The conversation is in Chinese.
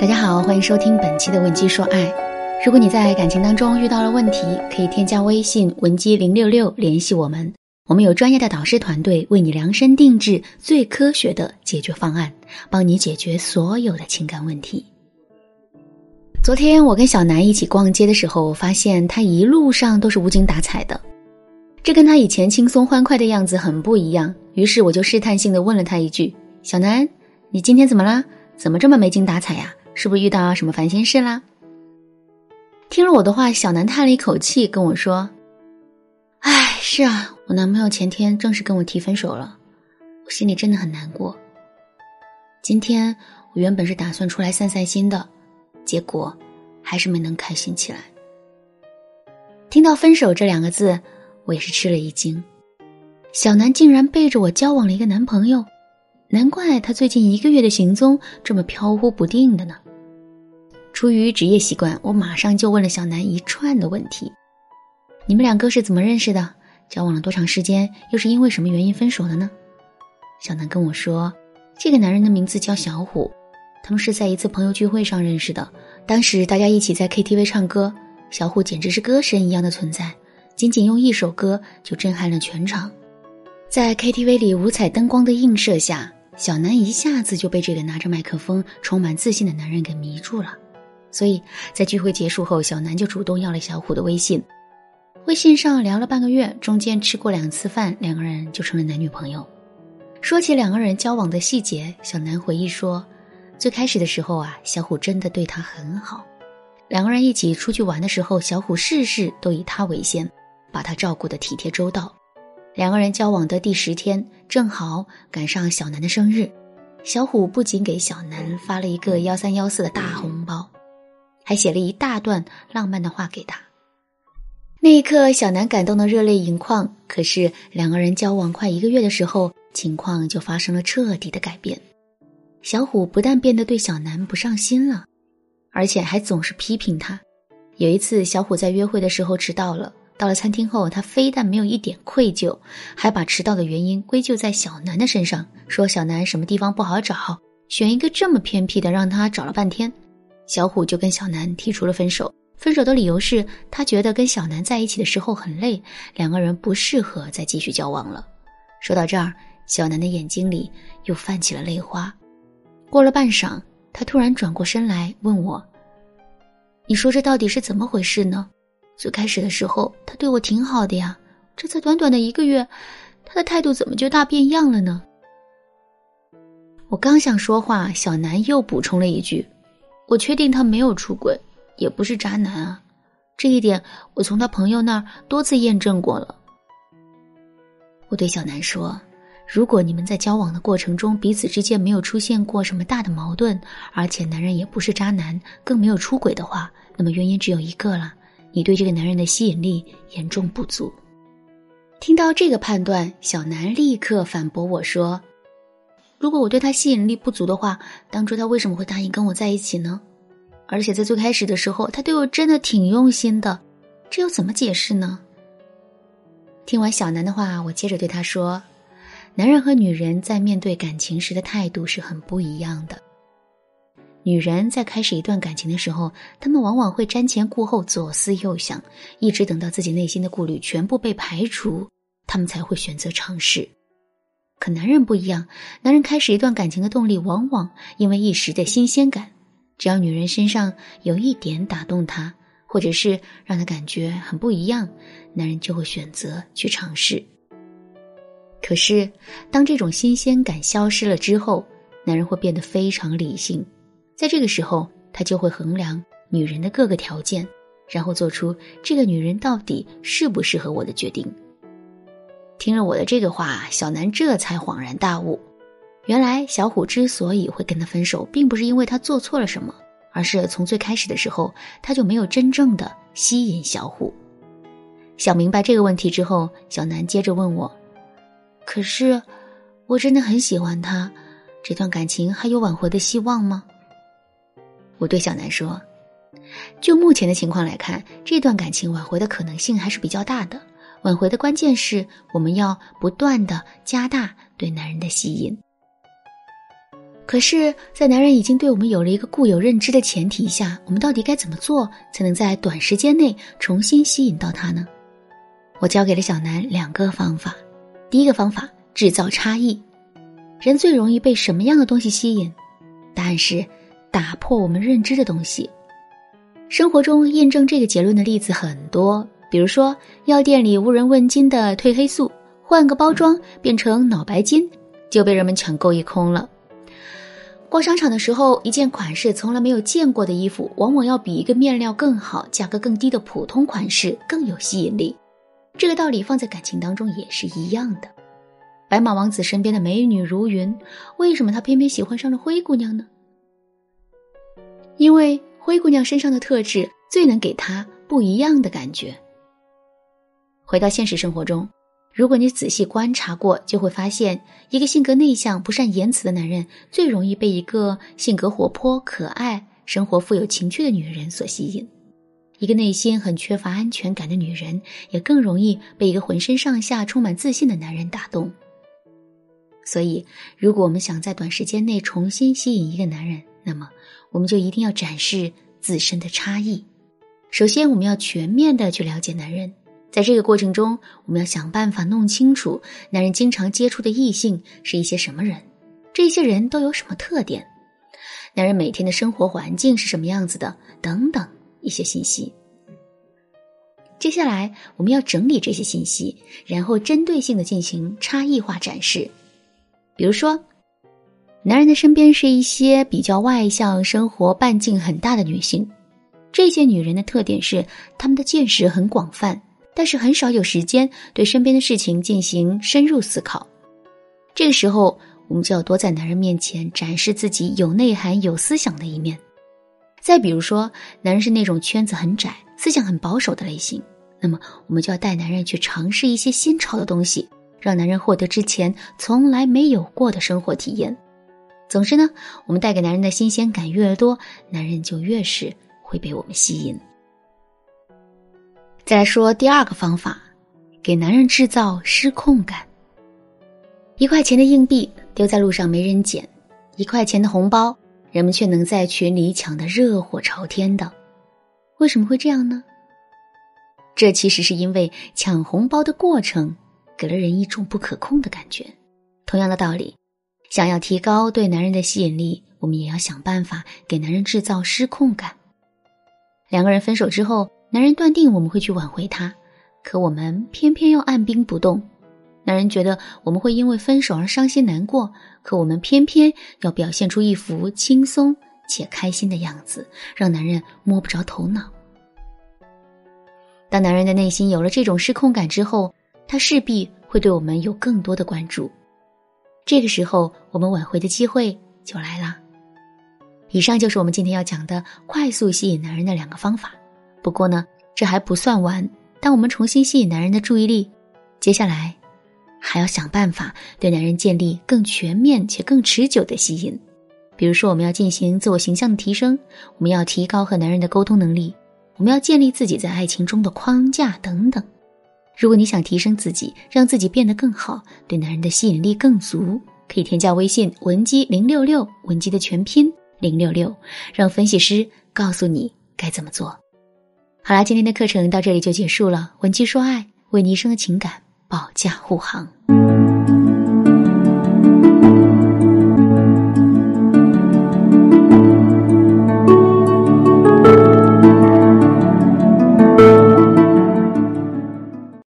大家好，欢迎收听本期的《文姬说爱》。如果你在感情当中遇到了问题，可以添加微信文姬零六六联系我们，我们有专业的导师团队为你量身定制最科学的解决方案，帮你解决所有的情感问题。昨天我跟小南一起逛街的时候，发现他一路上都是无精打采的，这跟他以前轻松欢快的样子很不一样。于是我就试探性的问了他一句：“小南，你今天怎么啦？怎么这么没精打采呀？”是不是遇到什么烦心事啦？听了我的话，小南叹了一口气，跟我说：“哎，是啊，我男朋友前天正式跟我提分手了，我心里真的很难过。今天我原本是打算出来散散心的，结果还是没能开心起来。”听到“分手”这两个字，我也是吃了一惊。小南竟然背着我交往了一个男朋友，难怪他最近一个月的行踪这么飘忽不定的呢。出于职业习惯，我马上就问了小南一串的问题：“你们两个是怎么认识的？交往了多长时间？又是因为什么原因分手的呢？”小南跟我说：“这个男人的名字叫小虎，他们是在一次朋友聚会上认识的。当时大家一起在 KTV 唱歌，小虎简直是歌神一样的存在，仅仅用一首歌就震撼了全场。在 KTV 里五彩灯光的映射下，小南一下子就被这个拿着麦克风、充满自信的男人给迷住了。”所以在聚会结束后，小南就主动要了小虎的微信，微信上聊了半个月，中间吃过两次饭，两个人就成了男女朋友。说起两个人交往的细节，小南回忆说，最开始的时候啊，小虎真的对他很好，两个人一起出去玩的时候，小虎事事都以他为先，把他照顾的体贴周到。两个人交往的第十天，正好赶上小南的生日，小虎不仅给小南发了一个幺三幺四的大红包。还写了一大段浪漫的话给他。那一刻，小南感动的热泪盈眶。可是，两个人交往快一个月的时候，情况就发生了彻底的改变。小虎不但变得对小南不上心了，而且还总是批评他。有一次，小虎在约会的时候迟到了，到了餐厅后，他非但没有一点愧疚，还把迟到的原因归咎在小南的身上，说小南什么地方不好找，选一个这么偏僻的，让他找了半天。小虎就跟小南提出了分手，分手的理由是他觉得跟小南在一起的时候很累，两个人不适合再继续交往了。说到这儿，小南的眼睛里又泛起了泪花。过了半晌，他突然转过身来问我：“你说这到底是怎么回事呢？最开始的时候他对我挺好的呀，这才短短的一个月，他的态度怎么就大变样了呢？”我刚想说话，小南又补充了一句。我确定他没有出轨，也不是渣男啊，这一点我从他朋友那儿多次验证过了。我对小南说：“如果你们在交往的过程中彼此之间没有出现过什么大的矛盾，而且男人也不是渣男，更没有出轨的话，那么原因只有一个了，你对这个男人的吸引力严重不足。”听到这个判断，小南立刻反驳我说。如果我对他吸引力不足的话，当初他为什么会答应跟我在一起呢？而且在最开始的时候，他对我真的挺用心的，这又怎么解释呢？听完小南的话，我接着对他说：“男人和女人在面对感情时的态度是很不一样的。女人在开始一段感情的时候，他们往往会瞻前顾后、左思右想，一直等到自己内心的顾虑全部被排除，他们才会选择尝试。”可男人不一样，男人开始一段感情的动力往往因为一时的新鲜感，只要女人身上有一点打动他，或者是让他感觉很不一样，男人就会选择去尝试。可是，当这种新鲜感消失了之后，男人会变得非常理性，在这个时候，他就会衡量女人的各个条件，然后做出这个女人到底适不适合我的决定。听了我的这个话，小南这才恍然大悟，原来小虎之所以会跟他分手，并不是因为他做错了什么，而是从最开始的时候他就没有真正的吸引小虎。想明白这个问题之后，小南接着问我：“可是，我真的很喜欢他，这段感情还有挽回的希望吗？”我对小南说：“就目前的情况来看，这段感情挽回的可能性还是比较大的。”挽回的关键是我们要不断的加大对男人的吸引。可是，在男人已经对我们有了一个固有认知的前提下，我们到底该怎么做才能在短时间内重新吸引到他呢？我教给了小南两个方法。第一个方法，制造差异。人最容易被什么样的东西吸引？答案是打破我们认知的东西。生活中验证这个结论的例子很多，比如说药店里无人问津的褪黑素，换个包装变成脑白金，就被人们抢购一空了。逛商场的时候，一件款式从来没有见过的衣服，往往要比一个面料更好、价格更低的普通款式更有吸引力。这个道理放在感情当中也是一样的。白马王子身边的美女如云，为什么他偏偏喜欢上了灰姑娘呢？因为灰姑娘身上的特质最能给他不一样的感觉。回到现实生活中。如果你仔细观察过，就会发现，一个性格内向、不善言辞的男人，最容易被一个性格活泼、可爱、生活富有情趣的女人所吸引；一个内心很缺乏安全感的女人，也更容易被一个浑身上下充满自信的男人打动。所以，如果我们想在短时间内重新吸引一个男人，那么我们就一定要展示自身的差异。首先，我们要全面的去了解男人。在这个过程中，我们要想办法弄清楚男人经常接触的异性是一些什么人，这些人都有什么特点，男人每天的生活环境是什么样子的，等等一些信息。接下来，我们要整理这些信息，然后针对性的进行差异化展示。比如说，男人的身边是一些比较外向、生活半径很大的女性，这些女人的特点是她们的见识很广泛。但是很少有时间对身边的事情进行深入思考，这个时候我们就要多在男人面前展示自己有内涵、有思想的一面。再比如说，男人是那种圈子很窄、思想很保守的类型，那么我们就要带男人去尝试一些新潮的东西，让男人获得之前从来没有过的生活体验。总之呢，我们带给男人的新鲜感越多，男人就越是会被我们吸引。再说第二个方法，给男人制造失控感。一块钱的硬币丢在路上没人捡，一块钱的红包人们却能在群里抢得热火朝天的。为什么会这样呢？这其实是因为抢红包的过程给了人一种不可控的感觉。同样的道理，想要提高对男人的吸引力，我们也要想办法给男人制造失控感。两个人分手之后。男人断定我们会去挽回他，可我们偏偏要按兵不动。男人觉得我们会因为分手而伤心难过，可我们偏偏要表现出一副轻松且开心的样子，让男人摸不着头脑。当男人的内心有了这种失控感之后，他势必会对我们有更多的关注。这个时候，我们挽回的机会就来了。以上就是我们今天要讲的快速吸引男人的两个方法。不过呢，这还不算完。当我们重新吸引男人的注意力，接下来还要想办法对男人建立更全面且更持久的吸引。比如说，我们要进行自我形象的提升，我们要提高和男人的沟通能力，我们要建立自己在爱情中的框架等等。如果你想提升自己，让自己变得更好，对男人的吸引力更足，可以添加微信文姬零六六，文姬的全拼零六六，让分析师告诉你该怎么做。好啦，今天的课程到这里就结束了。文姬说爱，为你一生的情感保驾护航。